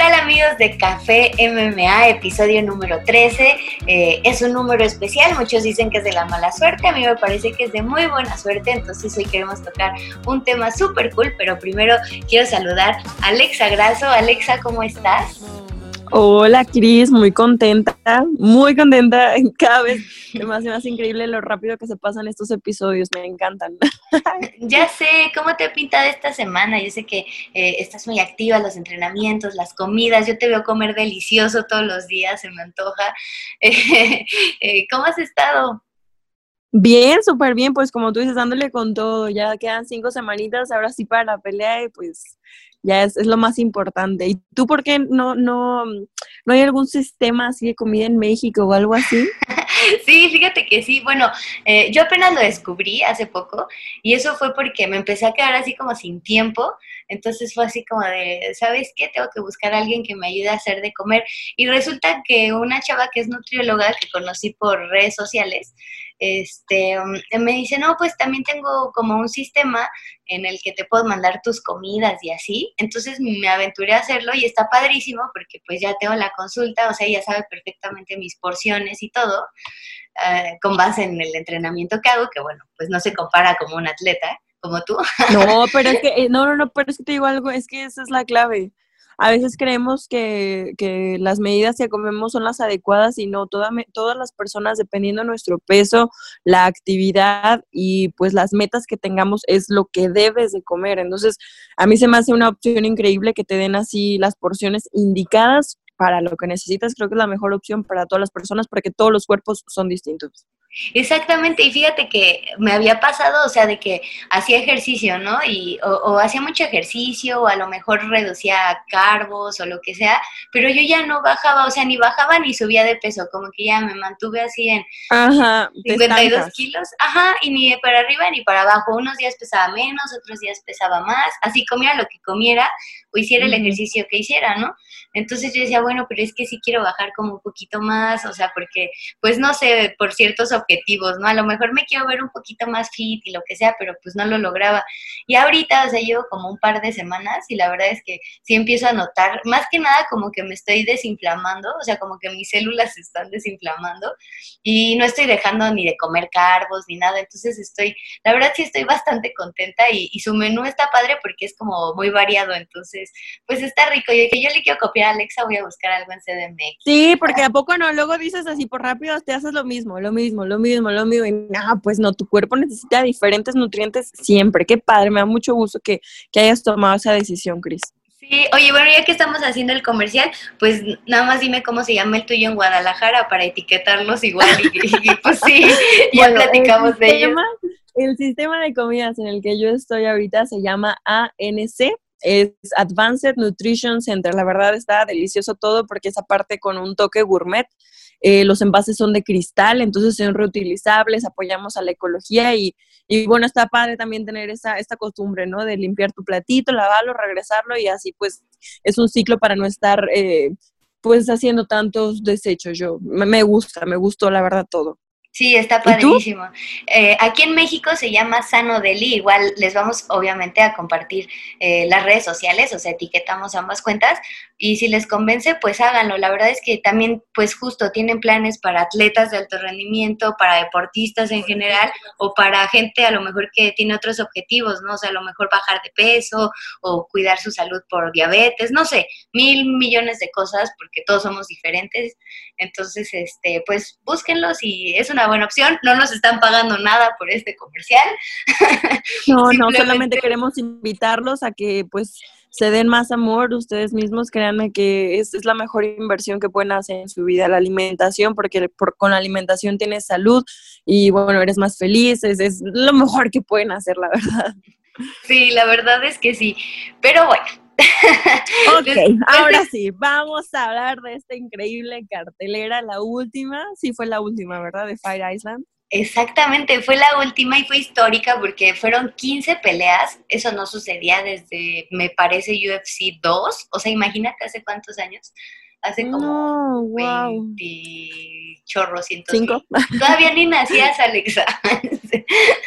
tal amigos de Café MMA, episodio número 13? Eh, es un número especial, muchos dicen que es de la mala suerte, a mí me parece que es de muy buena suerte, entonces hoy queremos tocar un tema súper cool, pero primero quiero saludar a Alexa Grasso. Alexa, ¿cómo estás? Hola Cris, muy contenta, muy contenta. Cada vez me hace más increíble lo rápido que se pasan estos episodios, me encantan. Ya sé, ¿cómo te ha pintado esta semana? Yo sé que eh, estás muy activa, los entrenamientos, las comidas, yo te veo comer delicioso todos los días, se me antoja. Eh, ¿Cómo has estado? Bien, súper bien, pues como tú dices, dándole con todo, ya quedan cinco semanitas, ahora sí para la pelea y pues ya es, es, lo más importante. ¿Y tú por qué no, no, no hay algún sistema así de comida en México o algo así? sí, fíjate que sí. Bueno, eh, yo apenas lo descubrí hace poco y eso fue porque me empecé a quedar así como sin tiempo. Entonces fue así como de, ¿sabes qué? Tengo que buscar a alguien que me ayude a hacer de comer. Y resulta que una chava que es nutrióloga que conocí por redes sociales, este, mm, me dice, no, pues también tengo como un sistema en el que te puedo mandar tus comidas y así. Entonces me aventuré a hacerlo y está padrísimo porque pues ya tengo la consulta, o sea, ella sabe perfectamente mis porciones y todo, eh, con base en el entrenamiento que hago, que bueno, pues no se compara como un atleta como tú. No, pero es que, eh, no, no, no, pero es que te digo algo, es que esa es la clave a veces creemos que, que, las medidas que comemos son las adecuadas y no, toda, todas las personas, dependiendo de nuestro peso, la actividad y pues las metas que tengamos, es lo que debes de comer. Entonces, a mí se me hace una opción increíble que te den así las porciones indicadas para lo que necesitas. Creo que es la mejor opción para todas las personas porque todos los cuerpos son distintos. Exactamente, y fíjate que me había pasado, o sea, de que hacía ejercicio, ¿no? Y, o, hacía mucho ejercicio, o a lo mejor reducía carbos o lo que sea, pero yo ya no bajaba, o sea, ni bajaba ni subía de peso, como que ya me mantuve así en ajá, 52 kilos, ajá, y ni para arriba ni para abajo. Unos días pesaba menos, otros días pesaba más, así comía lo que comiera o hiciera el ejercicio que hiciera, ¿no? Entonces yo decía, bueno, pero es que sí quiero bajar como un poquito más, o sea, porque, pues no sé, por ciertos objetivos, ¿no? A lo mejor me quiero ver un poquito más fit y lo que sea, pero pues no lo lograba. Y ahorita, o sea, llevo como un par de semanas y la verdad es que sí empiezo a notar, más que nada como que me estoy desinflamando, o sea, como que mis células se están desinflamando y no estoy dejando ni de comer carbos ni nada, entonces estoy, la verdad sí estoy bastante contenta y, su menú está padre porque es como muy variado, entonces, pues está rico. Y que yo le quiero copiar a Alexa, voy a buscar algo en CDMX. Sí, porque a poco no, luego dices así por rápido, te haces lo mismo, lo mismo, lo mismo, lo mismo. Y nada, pues no, tu cuerpo necesita diferentes nutrientes siempre. Qué padre, me da mucho gusto que, que hayas tomado esa decisión, Cris. Sí, oye, bueno, ya que estamos haciendo el comercial, pues nada más dime cómo se llama el tuyo en Guadalajara para etiquetarlos igual y, pues sí, ya platicamos de ello. El sistema de comidas en el que yo estoy ahorita se llama ANC, es Advanced Nutrition Center. La verdad está delicioso todo porque es aparte con un toque gourmet. Eh, los envases son de cristal, entonces son reutilizables, apoyamos a la ecología y, y bueno, está padre también tener esa, esta costumbre, ¿no? De limpiar tu platito, lavarlo, regresarlo y así pues es un ciclo para no estar eh, pues haciendo tantos desechos. Yo me gusta, me gustó la verdad todo. Sí, está padrísimo. Eh, aquí en México se llama Sano Deli, igual les vamos obviamente a compartir eh, las redes sociales, o sea, etiquetamos ambas cuentas y si les convence, pues háganlo. La verdad es que también, pues justo, tienen planes para atletas de alto rendimiento, para deportistas en general o para gente a lo mejor que tiene otros objetivos, ¿no? O sea, a lo mejor bajar de peso o cuidar su salud por diabetes, no sé, mil millones de cosas porque todos somos diferentes. Entonces, este, pues búsquenlos y es una buena opción. No nos están pagando nada por este comercial. No, no, solamente queremos invitarlos a que pues se den más amor ustedes mismos. Créanme que es, es la mejor inversión que pueden hacer en su vida, la alimentación, porque con la alimentación tienes salud y bueno, eres más feliz. Es, es lo mejor que pueden hacer, la verdad. Sí, la verdad es que sí. Pero bueno, ok, ahora sí, vamos a hablar de esta increíble cartelera, la última, sí fue la última, ¿verdad? De Fire Island. Exactamente, fue la última y fue histórica porque fueron 15 peleas, eso no sucedía desde, me parece, UFC 2, o sea, imagínate hace cuántos años, hace como wow. 20 chorros, Todavía ni nacías, Alexa.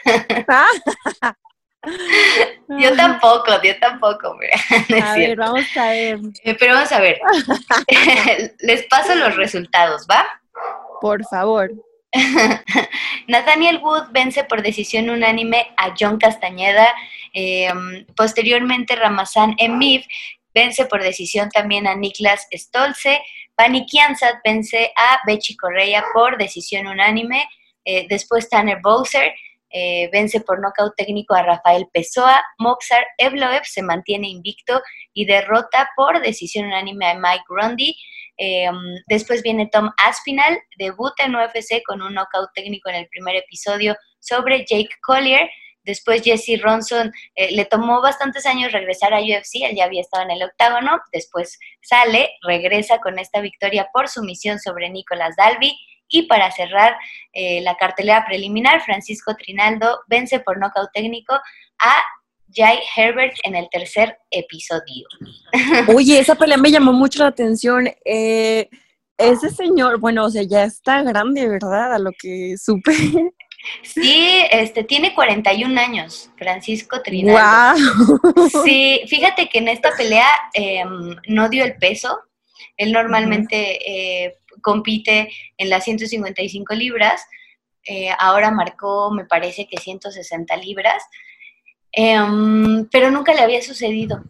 Yo tampoco, yo tampoco, a ver, vamos a ver. Eh, pero vamos a ver. Les paso los resultados, ¿va? Por favor. Nathaniel Wood vence por decisión unánime a John Castañeda. Em, posteriormente, Ramazan Emif vence por decisión también a Niklas Stolze. Pani Kiansat vence a Bechi Correa por decisión unánime. Eh, después Tanner Bowser eh, vence por nocaut técnico a Rafael Pessoa. Moxar Evloev se mantiene invicto y derrota por decisión unánime a Mike Grundy. Eh, después viene Tom Aspinall, debuta en UFC con un knockout técnico en el primer episodio sobre Jake Collier. Después Jesse Ronson eh, le tomó bastantes años regresar a UFC, él ya había estado en el octágono, después sale, regresa con esta victoria por sumisión sobre Nicolas Dalby y para cerrar eh, la cartelera preliminar, Francisco Trinaldo vence por nocaut técnico a Jai Herbert en el tercer episodio. Oye, esa pelea me llamó mucho la atención. Eh, ese señor, bueno, o sea, ya está grande, ¿verdad? A lo que supe. Sí, este, tiene 41 años, Francisco Trinaldo. Sí, fíjate que en esta pelea em, no dio el peso. Él normalmente eh, compite en las 155 libras. Eh, ahora marcó, me parece que 160 libras. Em, pero nunca le había sucedido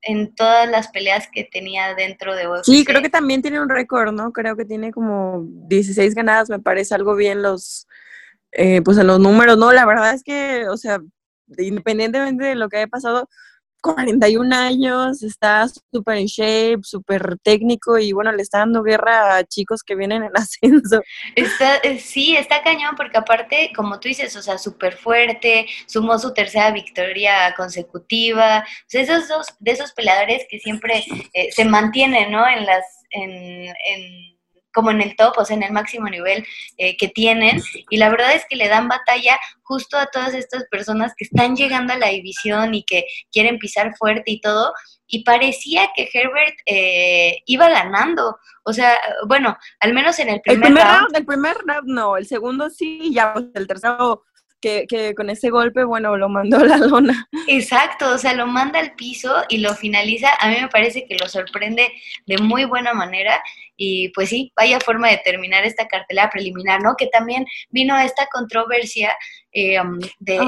en todas las peleas que tenía dentro de UFC. Sí, creo que también tiene un récord, ¿no? Creo que tiene como 16 ganadas, me parece algo bien los, eh, pues en los números, ¿no? La verdad es que, o sea, independientemente de lo que haya pasado, 41 años, está súper en shape, súper técnico y bueno, le está dando guerra a chicos que vienen en ascenso. Está, eh, sí, está cañón porque aparte, como tú dices, o sea, súper fuerte, sumó su tercera victoria consecutiva, o sea, esos dos, de esos peleadores que siempre eh, se mantienen, ¿no? En las, en como en el top, o sea, en el máximo nivel eh, que tienen. Y la verdad es que le dan batalla justo a todas estas personas que están llegando a la división y que quieren pisar fuerte y todo. Y parecía que Herbert eh, iba ganando. O sea, bueno, al menos en el primer, el primer round. El primer round no, el segundo sí, ya el tercero que, que, con ese golpe, bueno, lo mandó a la lona. Exacto, o sea, lo manda al piso y lo finaliza. A mí me parece que lo sorprende de muy buena manera y pues sí, vaya forma de terminar esta cartelera preliminar, ¿no? Que también vino esta controversia eh, um, de,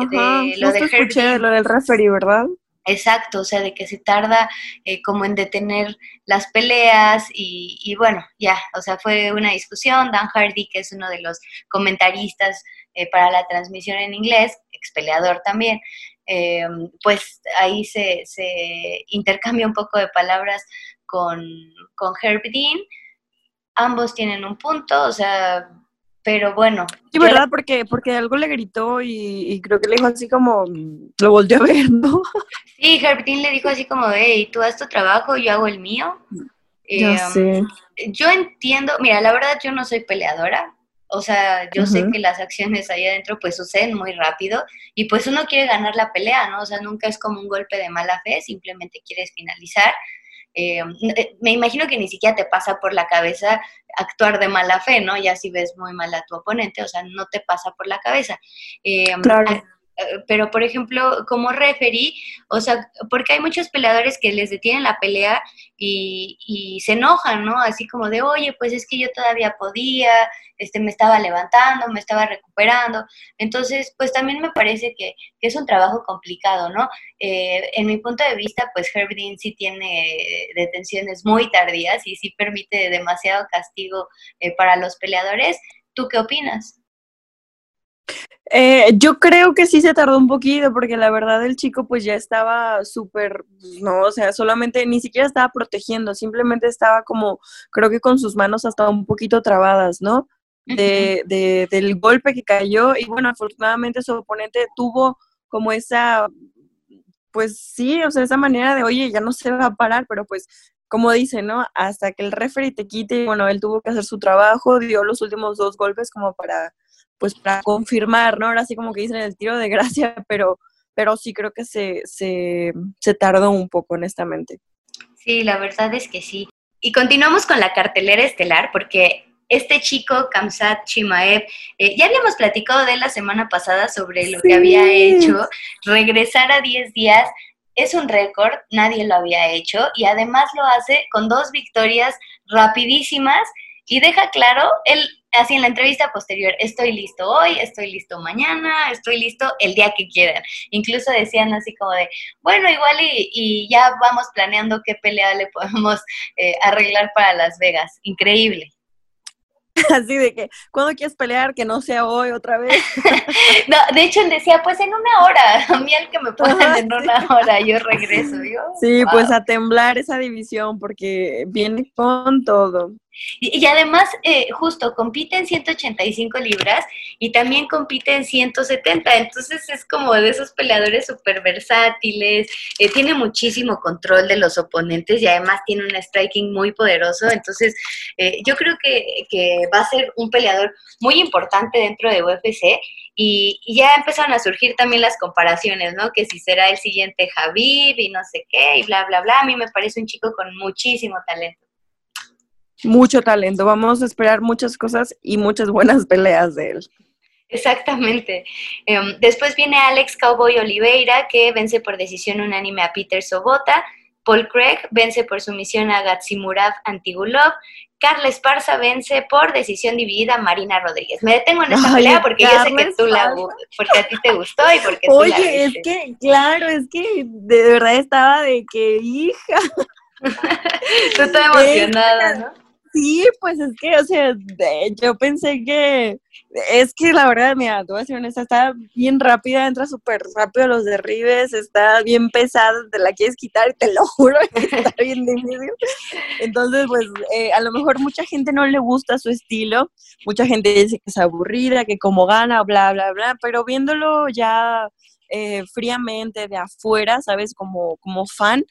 lo de escuché lo del referee, ¿verdad? Exacto, o sea, de que se tarda eh, como en detener las peleas y, y, bueno, ya, o sea, fue una discusión. Dan Hardy, que es uno de los comentaristas eh, para la transmisión en inglés, ex peleador también, pues ahí se, se intercambia un poco de palabras con, con Herb Dean ambos tienen un punto, o sea, pero bueno. Sí, ¿verdad? Porque, porque algo le gritó y, creo que le dijo así como, lo volteó a ver, ¿no? Sí, Herbertín le dijo así como, hey, tú haz tu trabajo, yo hago el mío. Ya em, sé. Yo entiendo, mira, la verdad yo no soy peleadora, o sea, yo sé que las acciones ahí adentro pues suceden muy rápido y pues uno quiere ganar la pelea, ¿no? O sea, nunca es como un golpe de mala fe, simplemente quieres finalizar. Eh, eh, me imagino que ni siquiera te pasa por la cabeza actuar de mala fe, ¿no? Ya si ves muy mal a tu oponente, o sea, no te pasa por la cabeza. Eh, claro. Eh, pero por ejemplo, como referí, o sea, porque hay muchos peleadores que les detienen la pelea y, y, se enojan, ¿no? Así como de, oye, pues es que yo todavía podía, este, me estaba levantando, me estaba recuperando. Entonces, pues también me parece que, es un trabajo complicado, ¿no? Eh, en mi punto de vista, pues Herb Dean sí tiene detenciones muy tardías y sí permite demasiado castigo eh, para los peleadores. ¿Tú qué opinas? Eh, yo creo que sí se tardó un poquito porque la verdad el chico pues ya estaba súper, no, o sea, solamente ni siquiera estaba protegiendo, simplemente estaba como, creo que con sus manos hasta un poquito trabadas, ¿no? De, de, del golpe que cayó y bueno, afortunadamente su oponente tuvo como esa, pues sí, o sea, esa manera de, oye, ya no se va a parar, pero pues como dice, ¿no? Hasta que el referee te quite, bueno, él tuvo que hacer su trabajo, dio los últimos dos golpes como para pues para confirmar, ¿no? Ahora sí como que dicen el tiro de gracia, pero, pero sí creo que se, se, se tardó un poco, honestamente. Sí, la verdad es que sí. Y continuamos con la cartelera estelar porque este chico, Kamsat Chimaev, eh, ya habíamos platicado de él la semana pasada sobre lo que había hecho, regresar a 10 días es un récord, nadie lo había hecho y además lo hace con dos victorias rapidísimas y deja claro, él así en la entrevista posterior, estoy listo hoy, estoy listo mañana, estoy listo el día que quieran. Incluso decían así como de, bueno, igual y, ya vamos planeando qué pelea le podemos eh, arreglar para Las Vegas. Increíble. Así de que, ¿cuándo quieres pelear? Que no sea hoy otra vez. no, de hecho él decía, pues en una hora, a mí el que me pongan en una hora, yo regreso. Yo, sí, pues a temblar esa división porque viene con todo. Y, además, eh, justo, compite en 185 libras y también compite en 170, entonces es como de esos peleadores súper versátiles, eh, tiene muchísimo control de los oponentes y además tiene un striking muy poderoso, entonces eh, yo creo que, que, va a ser un peleador muy importante dentro de UFC y, ya empezaron a surgir también las comparaciones, ¿no? Que si será el siguiente Javib y no sé qué y bla, bla, bla, a mí me parece un chico con muchísimo talento mucho talento. Vamos a esperar muchas cosas y muchas buenas peleas de él. Exactamente. Em, después viene Alex Cowboy Oliveira, que vence por decisión unánime a Peter Sobota. Paul Craig vence por sumisión a Gatsimurav Antigulov. Carla Esparza vence por decisión dividida a Marina Rodríguez. Me detengo en esta pelea porque yo sé que tú la porque a ti te gustó y porque Oye, tú la es que, claro, es que de verdad estaba de que hija. tú estás emocionada, ¿no? Sí, pues es que, o sea, yo pensé que, es que la verdad, mira, tu está bien rápida, entra súper rápido a los derribes, está bien pesada, te la quieres quitar, te lo juro, está bien difícil. Entonces, pues, eh, a lo mejor mucha gente no le gusta su estilo, mucha gente dice que es aburrida, que como gana, bla, bla, bla, pero viéndolo ya eh, fríamente de afuera, ¿sabes? Como, como fan,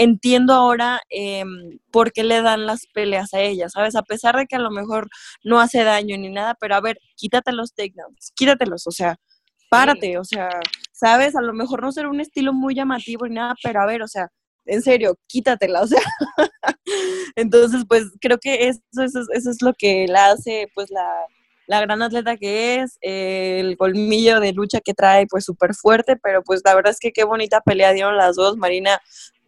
entiendo ahora eh, por qué le dan las peleas a ella, ¿sabes? A pesar de que a lo mejor no hace daño ni nada, pero a ver, quítate los takedowns, quítatelos, o sea, párate, o sea, ¿sabes? A lo mejor no será un estilo muy llamativo ni nada, pero a ver, o sea, en serio, quítatela, o sea. Entonces, pues creo que eso, eso, eso, es lo que la hace, pues, la, la gran atleta que es, el colmillo de lucha que trae, pues, súper fuerte, pero pues la verdad es que qué bonita pelea dieron las dos. Marina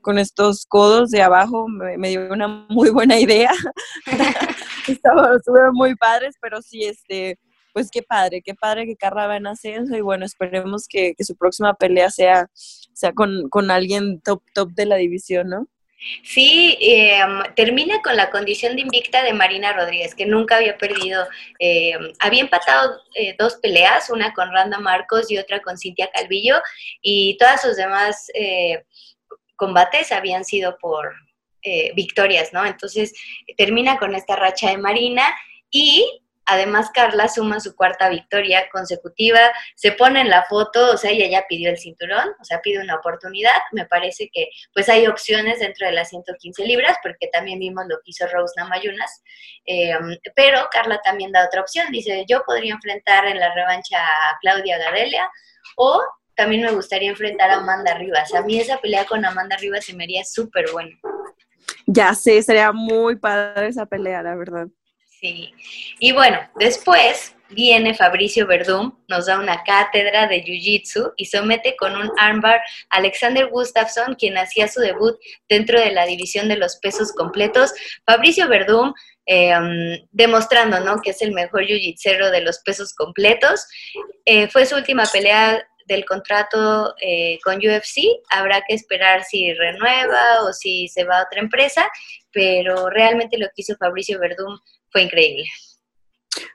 con estos codos de abajo me, dio una muy buena idea. Estaban muy padres, pero sí, este, pues qué padre, qué padre que Carla va en ascenso y bueno, esperemos que, su próxima pelea sea, sea con, alguien top, top de la división, ¿no? Sí, em, termina con la condición de invicta de Marina Rodríguez, que nunca había perdido. Em, había empatado eh, dos peleas, una con Randa Marcos y otra con Cintia Calvillo, y todas sus demás eh, combates habían sido por eh, victorias, ¿no? Entonces termina con esta racha de Marina y además Carla suma su cuarta victoria consecutiva, se pone en la foto, o sea, ella ya pidió el cinturón, o sea, pide una oportunidad, me parece que pues hay opciones dentro de las 115 libras, porque también vimos lo que hizo Rose Namayunas, em, pero Carla también da otra opción, dice, yo podría enfrentar en la revancha a Claudia Gadelia o también me gustaría enfrentar a Amanda Rivas. A mí esa pelea con Amanda Rivas se me haría súper buena. Ya sé, sería muy padre esa pelea, la verdad. Sí. Y bueno, después viene Fabricio Verdum, nos da una cátedra de Jiu-Jitsu y somete con un armbar a Alexander Gustafsson, quien hacía su debut dentro de la división de los pesos completos. Fabricio Verdum em, demostrando ¿no? que es el mejor jiu-jitsero de los pesos completos. Eh, fue su última pelea del contrato eh, con UFC. Habrá que esperar si renueva o si se va a otra empresa, pero realmente lo que hizo Fabricio Verdún fue increíble.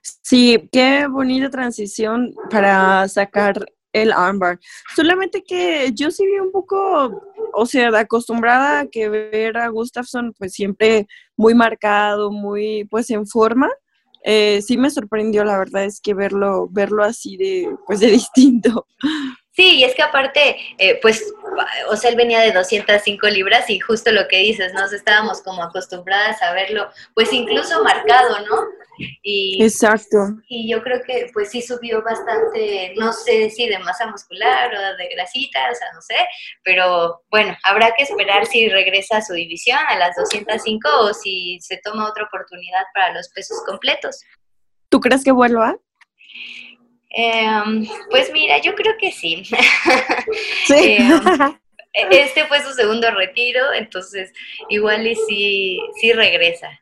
Sí, qué bonita transición para sacar el armbar. Solamente que yo sí vi un poco, o sea, acostumbrada a que ver a Gustafsson pues siempre muy marcado, muy pues en forma. Eh, sí me sorprendió, la verdad es que verlo, verlo así de, pues de distinto. Sí, y es que aparte, eh, pues, o sea, él venía de 205 libras y justo lo que dices, nos estábamos como acostumbradas a verlo, pues incluso marcado, ¿no? Y, Exacto. Y yo creo que pues sí subió bastante, no sé si de masa muscular o de grasita, o sea, no sé, pero bueno, habrá que esperar si regresa a su división a las 205 o si se toma otra oportunidad para los pesos completos. ¿Tú crees que vuelva? Em, pues mira, yo creo que sí. Sí. Em, este fue su segundo retiro, entonces igual y sí, sí regresa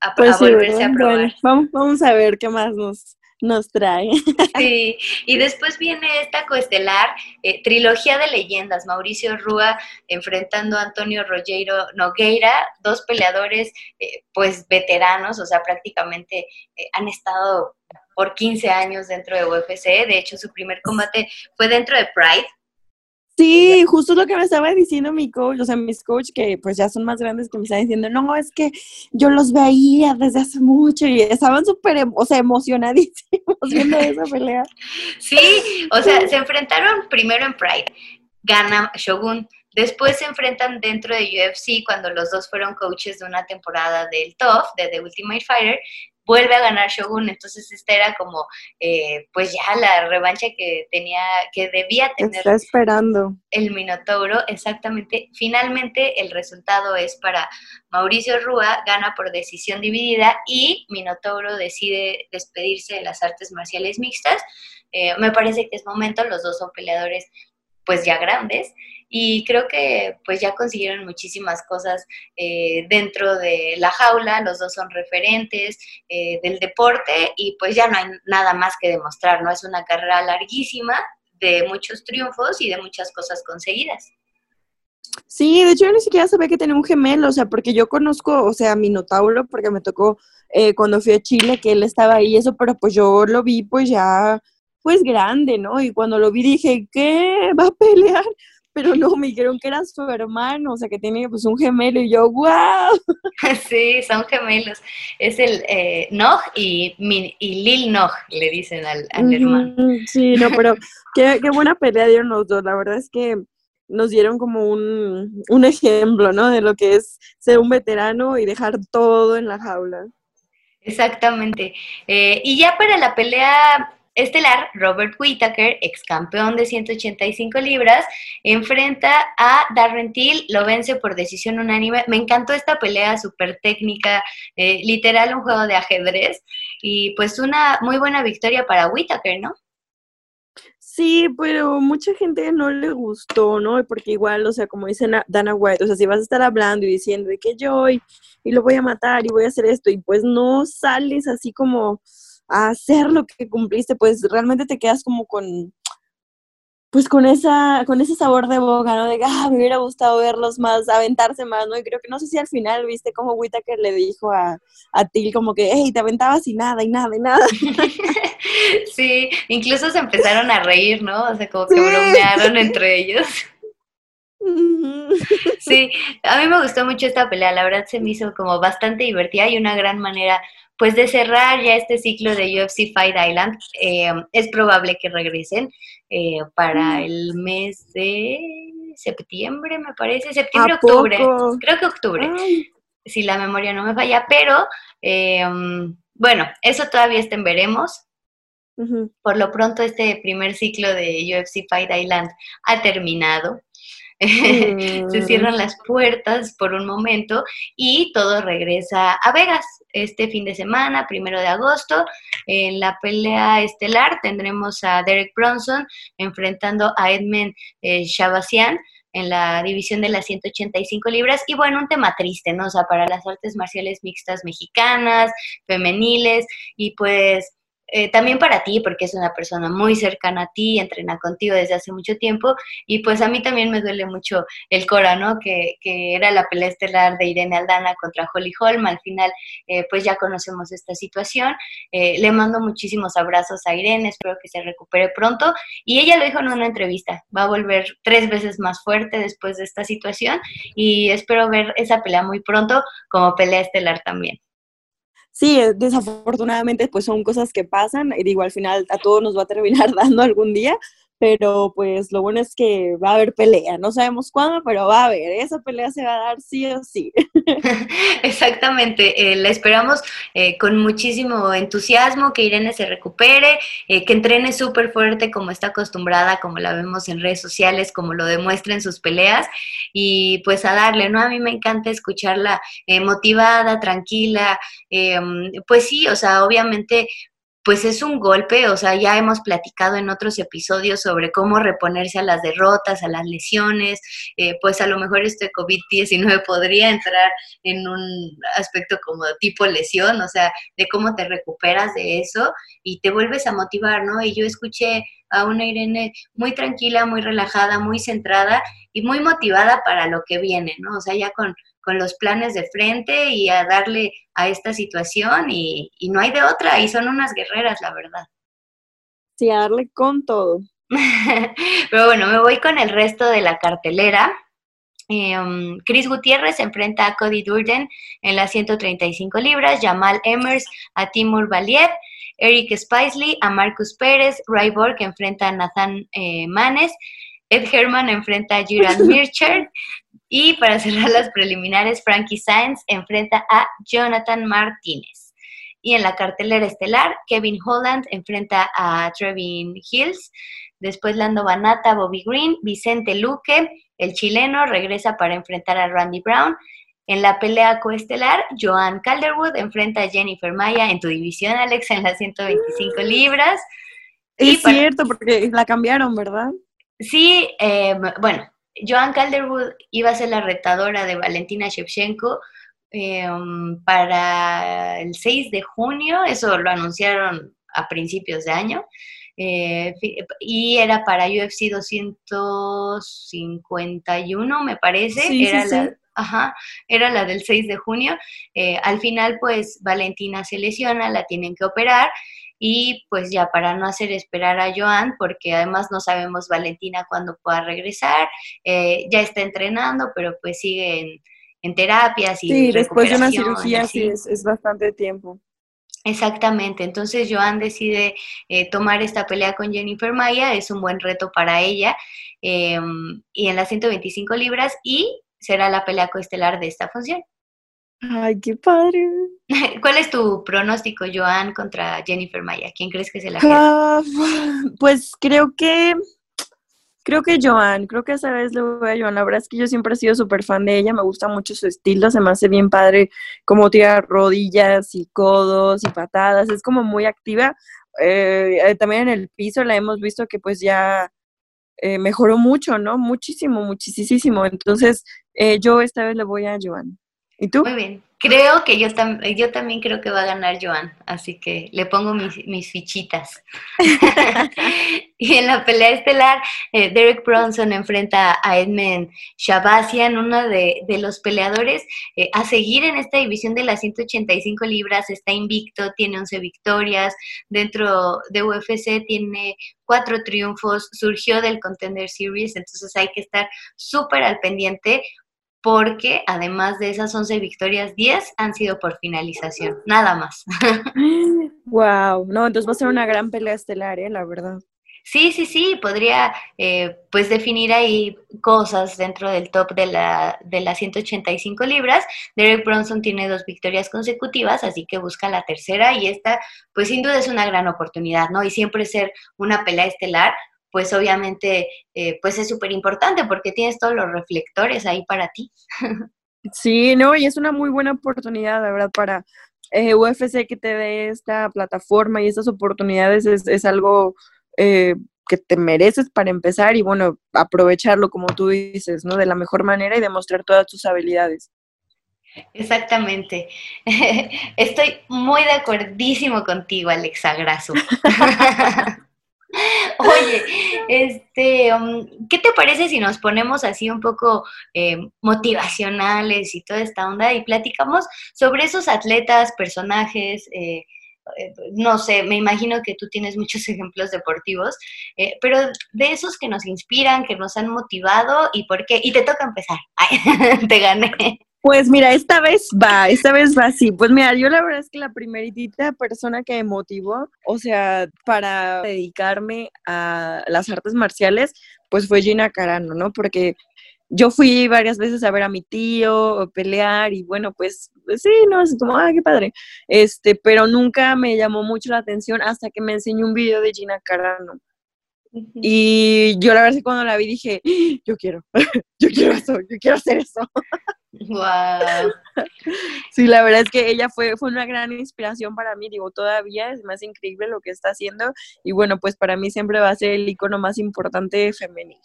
a, pues volverse a probar. vamos, a ver qué más nos, nos trae. Sí, y después viene esta coestelar, eh, trilogía de leyendas, Mauricio Rúa enfrentando a Antonio Rogero Nogueira, dos peleadores eh, pues veteranos, o sea, prácticamente eh, han estado por 15 años dentro de UFC. De hecho, su primer combate fue dentro de Pride. Sí, justo lo que me estaba diciendo mi coach, o sea, mis coach que pues ya son más grandes que me están diciendo, no, es que yo los veía desde hace mucho y estaban súper, o sea, emocionadísimos viendo esa pelea. Sí, o sea, se enfrentaron primero en Pride, gana Shogun, después se enfrentan dentro de UFC cuando los dos fueron coaches de una temporada del TOF, de The Ultimate Fighter, vuelve a ganar Shogun, entonces esta era como, eh, pues ya la revancha que tenía, que debía tener. Está esperando. El Minotauro, exactamente. Finalmente el resultado es para Mauricio Rúa, gana por decisión dividida y Minotauro decide despedirse de las artes marciales mixtas. Eh, me parece que es momento, los dos son peleadores pues ya grandes y creo que pues ya consiguieron muchísimas cosas eh, dentro de la jaula, los dos son referentes eh, del deporte y pues ya no hay nada más que demostrar, ¿no? Es una carrera larguísima de muchos triunfos y de muchas cosas conseguidas. Sí, de hecho yo ni siquiera sabía que tenía un gemelo, o sea, porque yo conozco, o sea, a Minotauro, porque me tocó eh, cuando fui a Chile que él estaba ahí, eso, pero pues yo lo vi pues ya, pues grande, ¿no? Y cuando lo vi dije, ¿qué? ¿Va a pelear? Pero no, me dijeron que era su hermano, o sea, que tenía pues un gemelo y yo, ¡wow! Sí, son gemelos. Es el eh, Nog y, y Lil Nog, le dicen al, hermano. Sí, no, pero qué, qué buena pelea dieron los dos. La verdad es que nos dieron como un, un ejemplo, ¿no? De lo que es ser un veterano y dejar todo en la jaula. Exactamente. Eh, y ya para la pelea estelar, Robert Whittaker, ex campeón de 185 libras, enfrenta a Darren Till, lo vence por decisión unánime. Me encantó esta pelea súper técnica, eh, literal un juego de ajedrez, y pues una muy buena victoria para Whittaker, ¿no? Sí, pero mucha gente no le gustó, ¿no? Porque igual, o sea, como dice Dana White, o sea, si vas a estar hablando y diciendo de que yo y, y lo voy a matar y voy a hacer esto, y pues no sales así como hacer lo que cumpliste, pues realmente te quedas como con, pues con esa, con ese sabor de boca, ¿no? De, ah, me hubiera gustado verlos más, aventarse más, ¿no? Y creo que no sé si al final viste como Whitaker le dijo a, a Till como que, hey, te aventabas y nada, y nada, y nada. Sí, incluso se empezaron a reír, ¿no? O sea, como que bromearon entre ellos. Sí, a mí me gustó mucho esta pelea, la verdad se me hizo como bastante divertida y una gran manera pues de cerrar ya este ciclo de UFC Fight Island, eh, es probable que regresen eh, para mm. el mes de septiembre, me parece, septiembre, octubre, creo que octubre, si la memoria no me falla, pero eh, bueno, eso todavía está en veremos. Por lo pronto este primer ciclo de UFC Fight Island ha terminado. se cierran las puertas por un momento y todo regresa a Vegas este fin de semana, primero de agosto. En la pelea estelar tendremos a Derek Bronson enfrentando a Edmund eh, en la división de las 185 libras. Y bueno, un tema triste, ¿no? O sea, para las artes marciales mixtas mexicanas, femeniles, y pues eh, también para ti, porque es una persona muy cercana a ti, entrena contigo desde hace mucho tiempo, y pues a mí también me duele mucho el Cora, ¿no? Que, que era la pelea estelar de Irene Aldana contra Holly Holm, al final eh, pues ya conocemos esta situación, eh, le mando muchísimos abrazos a Irene, espero que se recupere pronto, y ella lo dijo en una entrevista, va a volver tres veces más fuerte después de esta situación, y espero ver esa pelea muy pronto como pelea estelar también sí, eh, desafortunadamente pues son cosas que pasan y digo, al final a todos nos va a terminar dando algún día, pero pues lo bueno es que va a haber pelea, no sabemos cuándo, pero va a haber, esa pelea se va a dar sí o sí. Exactamente, eh, la esperamos eh, con muchísimo entusiasmo, que Irene se recupere, eh, que entrene súper fuerte como está acostumbrada, como la vemos en redes sociales, como lo demuestra en sus peleas, y pues a darle, ¿no? A mí me encanta escucharla motivada, tranquila, pues sí, o sea, obviamente pues es un golpe, o sea, ya hemos platicado en otros episodios sobre cómo reponerse a las derrotas, a las lesiones, eh, pues a lo mejor este COVID-19 podría entrar en un aspecto como tipo lesión, o sea, de cómo te recuperas de eso y te vuelves a motivar, ¿no? Y yo escuché a una Irene muy tranquila, muy relajada, muy centrada y muy motivada para lo que viene, ¿no? O sea, ya con con los planes de frente y a darle a esta situación y, no hay de otra, y son unas guerreras, la verdad. Sí, a darle con todo. Pero bueno, me voy con el resto de la cartelera. Em, Chris Gutiérrez enfrenta a Cody Durden en las 135 libras, Jamal Emmers a Timur Valiev, Eric Spicely a Marcus Pérez, Ray Borg enfrenta a Nathan eh, Manes, Ed Herman enfrenta a Juran Mircher, y para cerrar las preliminares, Frankie Sainz enfrenta a Jonathan Martínez. Y en la cartelera estelar, Kevin Holland enfrenta a Trevin Hills. Después Lando Banata, Bobby Green, Vicente Luque, el chileno, regresa para enfrentar a Randy Brown. En la pelea coestelar, Joan Calderwood enfrenta a Jennifer Maya en tu división, Alex, en las 125 libras. Es cierto, porque la cambiaron, ¿verdad? Sí, eh, bueno, Joan Calderwood iba a ser la retadora de Valentina Shevchenko em, para el 6 de junio, eso lo anunciaron a principios de año, eh, y era para UFC 251, me parece, era, la, Ajá, era la del 6 de junio. Eh, al final, pues Valentina se lesiona, la tienen que operar y pues ya para no hacer esperar a Joan, porque además no sabemos Valentina cuándo pueda regresar, eh, ya está entrenando, pero pues sigue en, terapias y... Sí, después de una cirugía sí es, bastante tiempo. Exactamente, entonces Joan decide eh, tomar esta pelea con Jennifer Maya, es un buen reto para ella, em, y en las 125 libras, y será la pelea coestelar de esta función. Ay, qué padre. ¿Cuál es tu pronóstico, Joan, contra Jennifer Maya? ¿Quién crees que se la queda? pues creo que creo que Joan, creo que esa vez le voy a Joan. La verdad es que yo siempre he sido súper fan de ella, me gusta mucho su estilo, se me hace bien padre como tira rodillas y codos y patadas, es como muy activa. Eh, eh, también en el piso la hemos visto que pues ya eh, mejoró mucho, ¿no? Muchísimo, muchísimo. Entonces, yo esta vez le voy a Joan. ¿Y tú? Muy bien. Creo que yo, yo también creo que va a ganar Joan, así que le pongo mis, fichitas. y en la pelea estelar, eh, Derek Bronson enfrenta a Edmund Shabazian, uno de, los peleadores eh, a seguir en esta división de las 185 libras. Está invicto, tiene 11 victorias. Dentro de UFC tiene cuatro triunfos, surgió del Contender Series, entonces hay que estar súper al pendiente porque además de esas 11 victorias, 10 han sido por finalización, nada más. wow, no, entonces va a ser una gran pelea estelar, ¿eh? la verdad. Sí, sí, sí, podría eh, pues definir ahí cosas dentro del top de, la, de las 185 libras. Derek Bronson tiene dos victorias consecutivas, así que busca la tercera y esta pues sin duda es una gran oportunidad, ¿no? Y siempre ser una pelea estelar pues obviamente eh, pues es súper importante porque tienes todos los reflectores ahí para ti. Sí, no, y es una muy buena oportunidad, la verdad, para eh, UFC que te dé esta plataforma y estas oportunidades es, es algo eh, que te mereces para empezar y bueno, aprovecharlo como tú dices, ¿no? De la mejor manera y demostrar todas tus habilidades. Exactamente. Estoy muy de acuerdísimo contigo, Alexa Graso. Oye, este, um, ¿qué te parece si nos ponemos así un poco eh, motivacionales y toda esta onda y platicamos sobre esos atletas, personajes? Eh, eh, no sé, me imagino que tú tienes muchos ejemplos deportivos, pero de esos que nos inspiran, que nos han motivado y por qué. Y te toca empezar. Ay, te gané. Pues mira, esta vez va, esta vez va así. Pues mira, yo la verdad es que la primeritita persona que me motivó, o sea, para dedicarme a las artes marciales, pues fue Gina Carano, ¿no? Porque yo fui varias veces a ver a mi tío pelear y bueno, pues, pues sí, no, es como, ah, qué padre. Este, pero nunca me llamó mucho la atención hasta que me enseñó un video de Gina Carano. Y yo la verdad es que cuando la vi dije, ¡Ah! yo quiero, yo quiero eso, yo quiero hacer eso. Wow. Sí, la verdad es que ella fue, fue una gran inspiración para mí, digo, todavía es más increíble lo que está haciendo y bueno, pues para mí siempre va a ser el icono más importante femenino.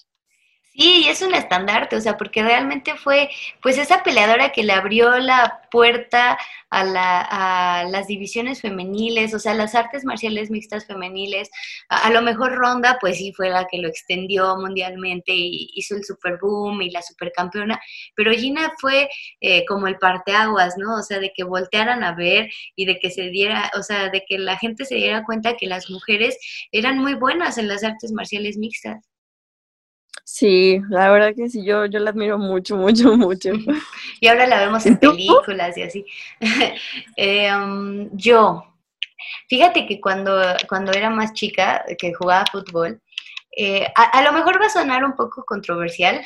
Sí, es un estandarte, o sea, porque realmente fue pues esa peleadora que le abrió la puerta a, la, a las divisiones femeniles, o sea, las artes marciales mixtas femeniles. A, lo mejor Ronda, pues sí, fue la que lo extendió mundialmente y hizo el super boom y la supercampeona, pero Gina fue eh, como el parteaguas, ¿no? O sea, de que voltearan a ver y de que se diera, o sea, de que la gente se diera cuenta que las mujeres eran muy buenas en las artes marciales mixtas. Sí, la verdad que sí, yo, yo la admiro mucho, mucho, mucho. Y ahora la vemos en películas y así. Eh, um, yo, fíjate que cuando, cuando era más chica, que jugaba fútbol, eh, a, lo mejor va a sonar un poco controversial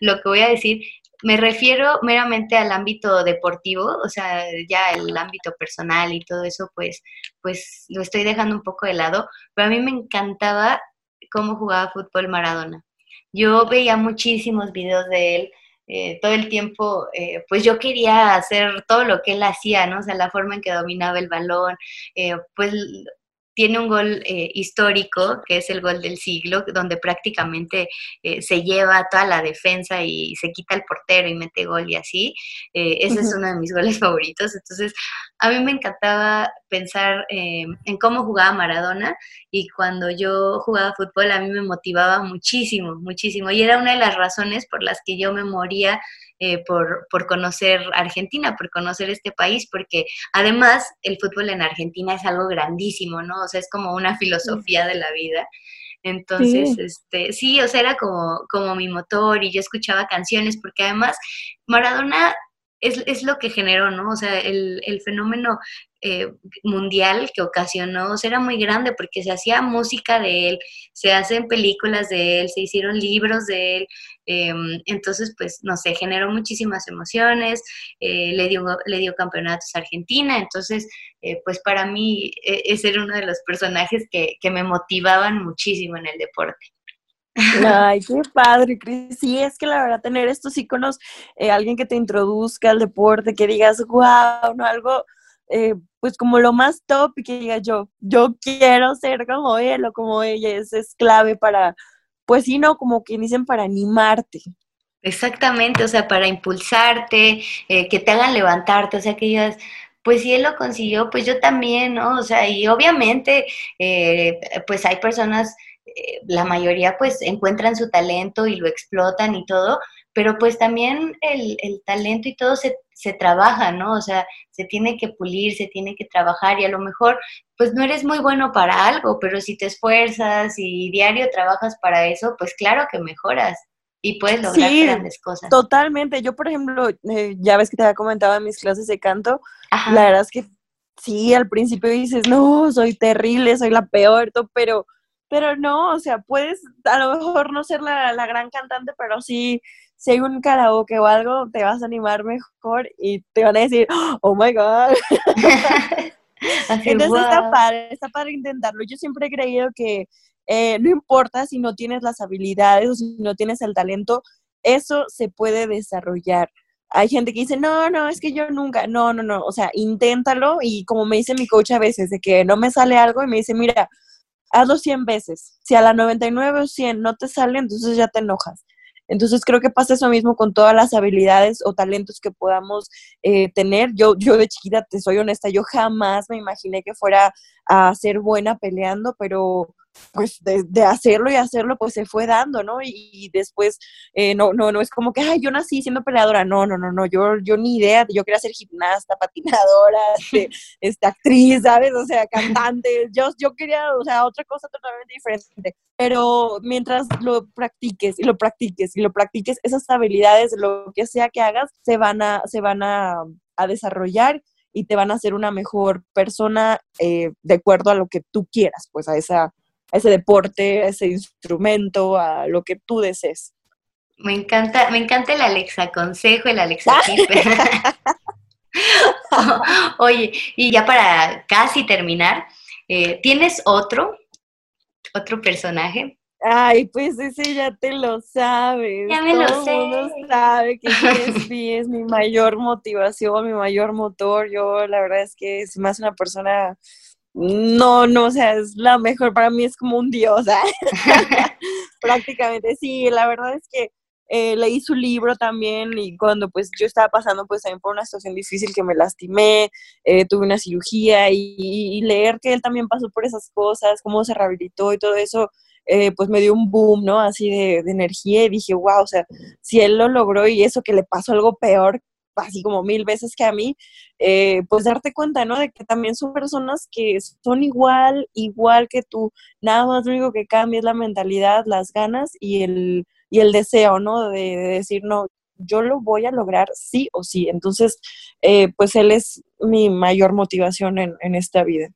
lo que voy a decir. Me refiero meramente al ámbito deportivo, o sea, ya el ámbito personal y todo eso, pues, pues lo estoy dejando un poco de lado. Pero a mí me encantaba cómo jugaba fútbol Maradona. Yo veía muchísimos videos de él, eh, todo el tiempo, eh, pues yo quería hacer todo lo que él hacía, ¿no? O sea, la forma en que dominaba el balón, eh, pues tiene un gol eh, histórico, que es el gol del siglo, donde prácticamente eh, se lleva toda la defensa y se quita el portero y mete gol y así. Eh, ese es uno de mis goles favoritos. Entonces, a mí me encantaba pensar en cómo jugaba Maradona y cuando yo jugaba fútbol a mí me motivaba muchísimo, muchísimo. Y era una de las razones por las que yo me moría eh, por, por, conocer Argentina, por conocer este país, porque además el fútbol en Argentina es algo grandísimo, ¿no? O sea, es como una filosofía de la vida. Entonces, sí. este, sí, o sea, era como, como mi motor y yo escuchaba canciones, porque además Maradona es, es, lo que generó, ¿no? O sea, el, el fenómeno eh, mundial que ocasionó, o era muy grande porque se hacía música de él, se hacen películas de él, se hicieron libros de él, eh, entonces, pues, no sé, generó muchísimas emociones, eh, le, dio, le dio campeonatos a Argentina, entonces, pues para mí ese era uno de los personajes que, que me motivaban muchísimo en el deporte. Ay, qué padre, Cris. Sí, es que la verdad tener estos iconos, alguien que te introduzca al deporte, que digas, wow, no, algo, eh, pues como lo más top y que diga yo, yo quiero ser como él o como ella, es, es clave para, pues sí, no, como que dicen para animarte. Exactamente, o sea, para impulsarte, eh, que te hagan levantarte, o sea, que digas, pues si él lo consiguió, pues yo también, ¿no? O sea, y obviamente, eh, pues hay personas eh, la mayoría pues encuentran su talento y lo explotan y todo, pero pues también el, el talento y todo se, se, trabaja, ¿no? O sea, se tiene que pulir, se tiene que trabajar y a lo mejor pues no eres muy bueno para algo, pero si te esfuerzas y diario trabajas para eso, pues claro que mejoras y puedes lograr sí, grandes cosas. Totalmente. Yo, por ejemplo, eh, ya ves que te había comentado en mis clases de canto, Ajá. la verdad es que sí, al principio dices, no, soy terrible, soy la peor, pero pero no, o sea, puedes a lo mejor no ser la, la, gran cantante, pero sí, si hay un karaoke o algo, te vas a animar mejor y te van a decir, oh my God. Entonces wow. está padre, está padre intentarlo. Yo siempre he creído que eh, no importa si no tienes las habilidades o si no tienes el talento, eso se puede desarrollar. Hay gente que dice, no, no, es que yo nunca, no, no, no, o sea, inténtalo y como me dice mi coach a veces, de que no me sale algo y me dice, mira, hazlo 100 veces. Si a la 99 o 100 no te sale, entonces ya te enojas. Entonces creo que pasa eso mismo con todas las habilidades o talentos que podamos eh, tener. Yo, yo de chiquita, te soy honesta, yo jamás me imaginé que fuera a ser buena peleando, pero pues de, hacerlo y hacerlo, pues se fue dando, ¿no? Y, después, eh, no, no, no es como que, ay, yo nací siendo peleadora, no, no, no, no, yo, yo ni idea, yo quería ser gimnasta, patinadora, este, este, actriz, ¿sabes? O sea, cantante, yo, yo quería, o sea, otra cosa totalmente diferente, pero mientras lo practiques y lo practiques y lo practiques, esas habilidades, lo que sea que hagas, se van a, se van a, a desarrollar y te van a hacer una mejor persona eh, de acuerdo a lo que tú quieras, pues a, esa, ese deporte, a ese instrumento, a lo que tú desees. Me encanta, me encanta el Alexa Consejo, el Alexa Oye, y ya para casi terminar, eh, ¿tienes otro, otro personaje? Ay, pues ese ya te lo sabes. Ya me lo sé. Mundo sabe que es mi mayor motivación, mi mayor motor. Yo la verdad es que es más una persona, no, no, o sea, es la mejor, para mí es como un dios, ¿ah? prácticamente. Sí, la verdad es que eh, leí su libro también y cuando pues yo estaba pasando pues también por una situación difícil que me lastimé, eh, tuve una cirugía y, y, leer que él también pasó por esas cosas, cómo se rehabilitó y todo eso, eh, pues me dio un boom, ¿no? Así de, energía y dije, wow, o sea, si él lo logró y eso que le pasó algo peor, así como mil veces que a mí, eh, pues darte cuenta, ¿no? De que también son personas que son igual, igual que tú, nada más lo único que cambia es la mentalidad, las ganas y el, y el deseo, ¿no? De, decir, no, yo lo voy a lograr sí o sí. Entonces, eh, pues él es mi mayor motivación en, en esta vida.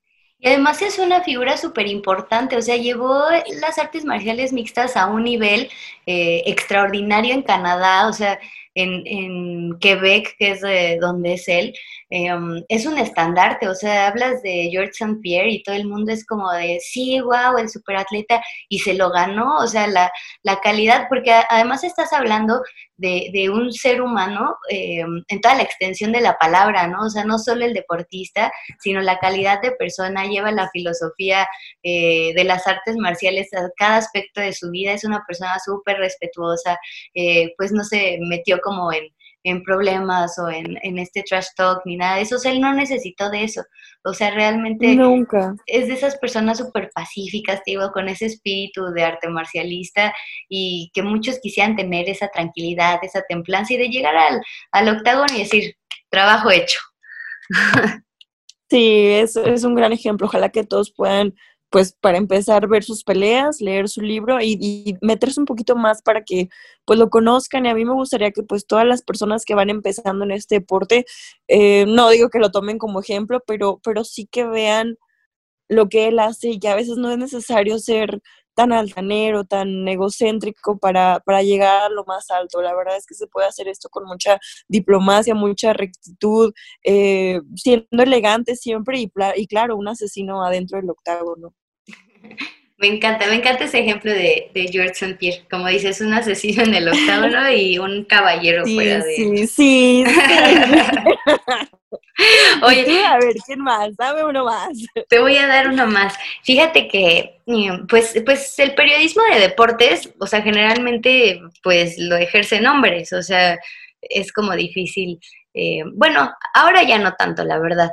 Y además es una figura súper importante, o sea, llevó las artes marciales mixtas a un nivel eh, extraordinario en Canadá, o sea, en, en Quebec, que es de donde es él, em, es un estandarte, o sea, hablas de George St. Pierre y todo el mundo es como de, sí, wow, el superatleta, y se lo ganó, o sea, la, la calidad, porque además estás hablando de, un ser humano eh, en toda la extensión de la palabra, ¿no? O sea, no solo el deportista, sino la calidad de persona, lleva la filosofía eh, de las artes marciales a cada aspecto de su vida, es una persona súper respetuosa, eh, pues no se metió como en en problemas o en, en, este trash talk ni nada de eso. O sea, él no necesitó de eso. O sea, realmente Nunca. es de esas personas súper pacíficas, digo, con ese espíritu de arte marcialista y que muchos quisieran tener esa tranquilidad, esa templanza y de llegar al, al octágono y decir, trabajo hecho. Sí, es, es un gran ejemplo. Ojalá que todos puedan pues para empezar ver sus peleas, leer su libro y, meterse un poquito más para que pues lo conozcan y a mí me gustaría que pues todas las personas que van empezando en este deporte, eh, no digo que lo tomen como ejemplo, pero, pero sí que vean lo que él hace y que a veces no es necesario ser tan altanero, tan egocéntrico para, para llegar a lo más alto. La verdad es que se puede hacer esto con mucha diplomacia, mucha rectitud, eh, siendo elegante siempre y, y claro, un asesino adentro del octágono. Me encanta, me encanta ese ejemplo de, George St. Pierre. Como dices, un asesino en el octágono y un caballero fuera de. Sí, sí, sí. Oye, a ver, ¿quién más? Dame uno más. Te voy a dar uno más. Fíjate que, mm, pues, pues el periodismo de deportes, o sea, generalmente, pues lo ejercen hombres, o sea, es como difícil. Eh, bueno, ahora ya no tanto, la verdad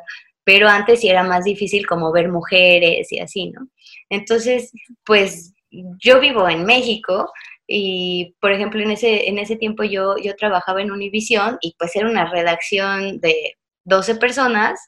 pero antes sí era más difícil como ver mujeres y así, ¿no? Entonces, pues yo vivo en México y, por ejemplo, en ese, en ese tiempo yo, yo trabajaba en Univisión y pues era una redacción de 12 personas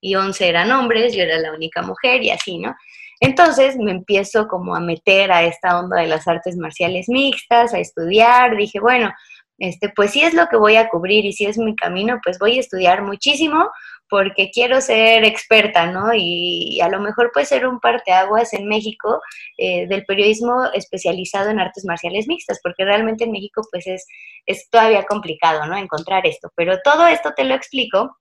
y 11 eran hombres, yo era la única mujer y así, ¿no? Entonces me empiezo como a meter a esta onda de las artes marciales mixtas, a estudiar, dije, bueno, este, pues si es lo que voy a cubrir y si es mi camino, pues voy a estudiar muchísimo porque quiero ser experta, ¿no? Y, a lo mejor puede ser un parteaguas en México eh, del periodismo especializado en artes marciales mixtas, porque realmente en México pues es, es todavía complicado, ¿no? Encontrar esto. Pero todo esto te lo explico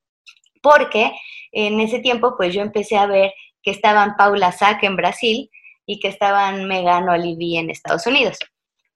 porque en ese tiempo pues yo empecé a ver que estaban Paula Sack en Brasil y que estaban Megan Olivier en Estados Unidos.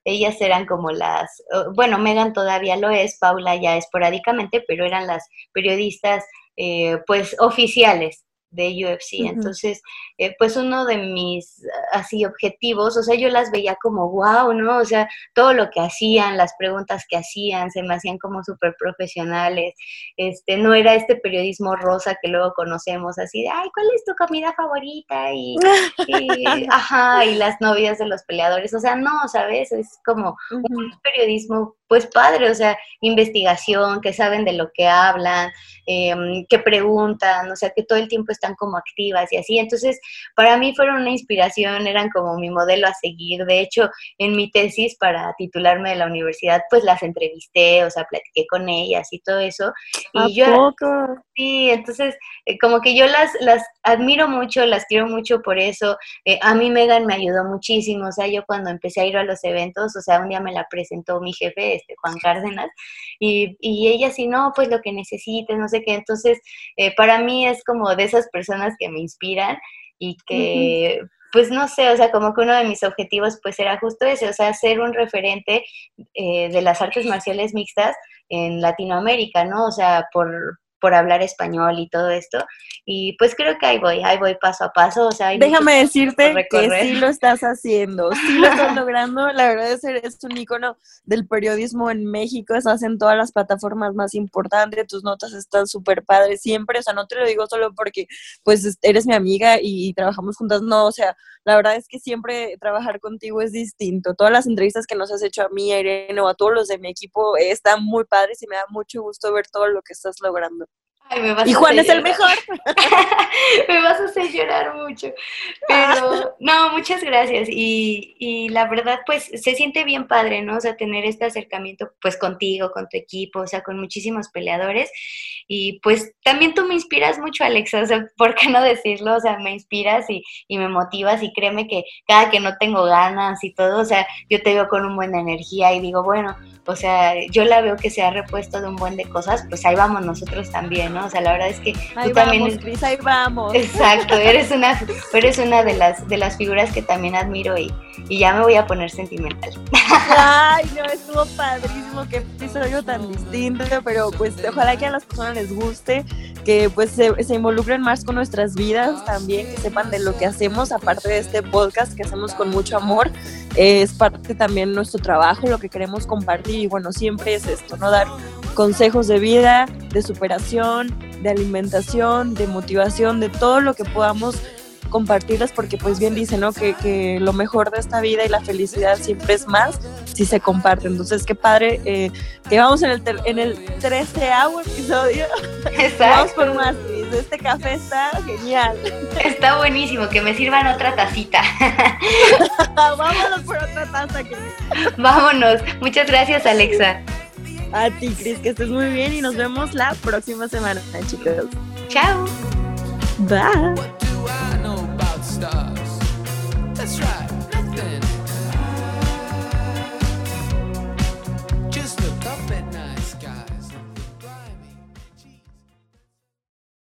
Ellas eran como las, bueno, Megan todavía lo es, Paula ya esporádicamente, pero eran las periodistas eh, pues oficiales de UFC. Entonces, eh, pues uno de mis así objetivos, o sea, yo las veía como wow, ¿no? O sea, todo lo que hacían, las preguntas que hacían, se me hacían como súper profesionales. Este, no era este periodismo rosa que luego conocemos, así de, ay, ¿cuál es tu comida favorita? Y, ajá, y las novias de los peleadores. O sea, no, ¿sabes? Es como un periodismo pues padre, o sea, investigación, que saben de lo que hablan, em, que preguntan, o sea, que todo el tiempo están como activas y así. Entonces, para mí fueron una inspiración, eran como mi modelo a seguir. De hecho, en mi tesis para titularme de la universidad, pues las entrevisté, o sea, platiqué con ellas y todo eso. Y yo, Sí, entonces, eh, como que yo las, las admiro mucho, las quiero mucho por eso. Eh, a mí Megan me ayudó muchísimo, o sea, yo cuando empecé a ir a los eventos, o sea, un día me la presentó mi jefe, este Juan Cárdenas, y, y ella sí, no, pues lo que necesites, no sé qué. Entonces, eh, para mí es como de esas personas que me inspiran y que, pues no sé, o sea, como que uno de mis objetivos pues era justo ese, o sea, ser un referente de las artes marciales mixtas en Latinoamérica, ¿no? O sea, por, por hablar español y todo esto. Y pues creo que ahí voy, ahí voy paso a paso. O sea, Déjame decirte que sí lo estás haciendo, sí lo estás logrando. La verdad es que eres un icono del periodismo en México, estás en todas las plataformas más importantes, tus notas están súper padres siempre. O sea, no te lo digo solo porque pues eres mi amiga y trabajamos juntas, no, o sea, la verdad es que siempre trabajar contigo es distinto. Todas las entrevistas que nos has hecho a mí, a Irene o a todos los de mi equipo están muy padres y me da mucho gusto ver todo lo que estás logrando y Juan es el mejor. me vas a hacer llorar mucho. Pero no, muchas gracias. Y, y, la verdad, pues se siente bien padre, ¿no? O sea, tener este acercamiento pues contigo, con tu equipo, o sea, con muchísimos peleadores. Y pues también tú me inspiras mucho, Alexa, o sea, ¿por qué no decirlo? O sea, me inspiras y, y me motivas y créeme que cada que no tengo ganas y todo, o sea, yo te veo con una buena energía y digo, bueno, o sea, yo la veo que se ha repuesto de un buen de cosas, pues ahí vamos nosotros también, ¿no? O sea, la verdad es que ahí tú vamos, también... Cris, ahí vamos. Exacto, eres una, eres una de las, de las figuras que también admiro y, y ya me voy a poner sentimental. Ay, no, estuvo padrísimo, qué episodio tan distinto, pero pues ojalá que a las personas les guste, que pues se, se involucren más con nuestras vidas también, que sepan de lo que hacemos, aparte de este podcast que hacemos con mucho amor, es parte también nuestro trabajo, lo que queremos compartir y bueno, siempre es esto, ¿no? Dar consejos de vida, de superación, de alimentación, de motivación, de todo lo que podamos compartirlas porque pues bien dice, ¿no? Que, que, lo mejor de esta vida y la felicidad siempre es más si se comparte. Entonces, qué padre eh, que vamos en el, en el 13 episodio. Exacto. vamos por más. Este café está genial. Está buenísimo, que me sirvan otra tacita. Vámonos por otra taza. Que... Vámonos. Muchas gracias, Alexa. A ti, Cris, que estés muy bien y nos vemos la próxima semana, chicos. Chao. Bye. That's right.